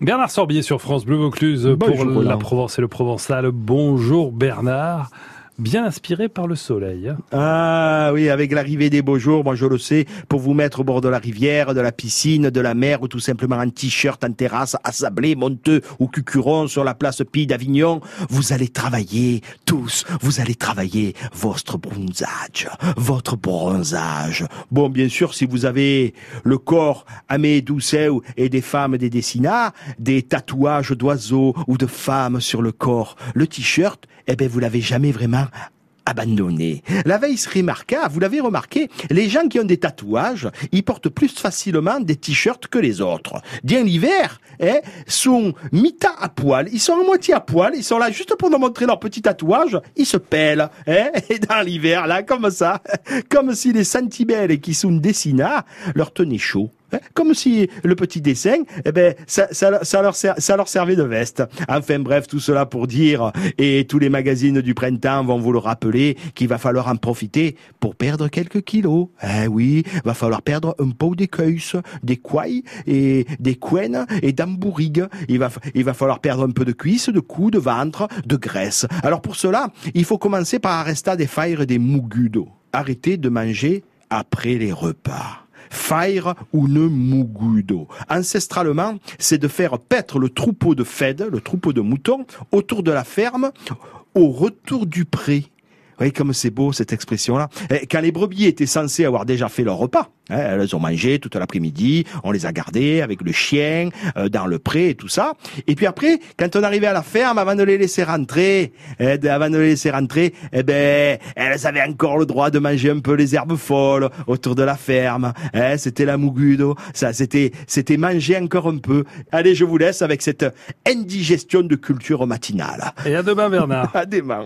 Bernard Sorbier sur France Bleu Vaucluse pour la Provence et le Provençal. Bonjour Bernard bien inspiré par le soleil. Ah oui, avec l'arrivée des beaux jours, moi je le sais, pour vous mettre au bord de la rivière, de la piscine, de la mer ou tout simplement en t-shirt, en terrasse, à Sablé, Monteux ou Cucuron sur la place Pille d'Avignon, vous allez travailler, tous, vous allez travailler votre bronzage, votre bronzage. Bon, bien sûr, si vous avez le corps à mes douces et des femmes des dessinats, des tatouages d'oiseaux ou de femmes sur le corps, le t-shirt, eh ben vous l'avez jamais vraiment abandonné. La veille serait marqua, vous l'avez remarqué, les gens qui ont des tatouages, ils portent plus facilement des t-shirts que les autres. Bien l'hiver, hein, sont mi à poil, ils sont à moitié à poil, ils sont là juste pour nous montrer leur petit tatouage, ils se pèlent, hein, et dans l'hiver, là, comme ça, comme si les sentibelles qui sont dessinés leur tenaient chaud. Hein? Comme si le petit dessin, eh ben, ça, ça, ça, leur servait de veste. Enfin bref, tout cela pour dire, et tous les magazines du printemps vont vous le rappeler, qu'il va falloir en profiter pour perdre quelques kilos. Eh oui, va falloir perdre un pot d'écueils, des couilles et des couennes et d'ambourigues. Il va, il va falloir perdre un peu de cuisses, de cou, de ventre, de graisse. Alors pour cela, il faut commencer par arrêter des failles et des mugudo. Arrêtez de manger après les repas. Faire ou ne mugudo. Ancestralement, c'est de faire paître le troupeau de fed, le troupeau de moutons, autour de la ferme, au retour du pré. Voyez comme c'est beau cette expression-là. Quand les brebis étaient censées avoir déjà fait leur repas, hein, elles ont mangé toute l'après-midi, on les a gardées avec le chien euh, dans le pré et tout ça. Et puis après, quand on arrivait à la ferme, avant de les laisser rentrer, eh, avant de les laisser rentrer, eh ben, elles avaient encore le droit de manger un peu les herbes folles autour de la ferme. Hein, c'était la mugudo, ça, c'était, c'était manger encore un peu. Allez, je vous laisse avec cette indigestion de culture matinale. Et à demain, Bernard. à demain.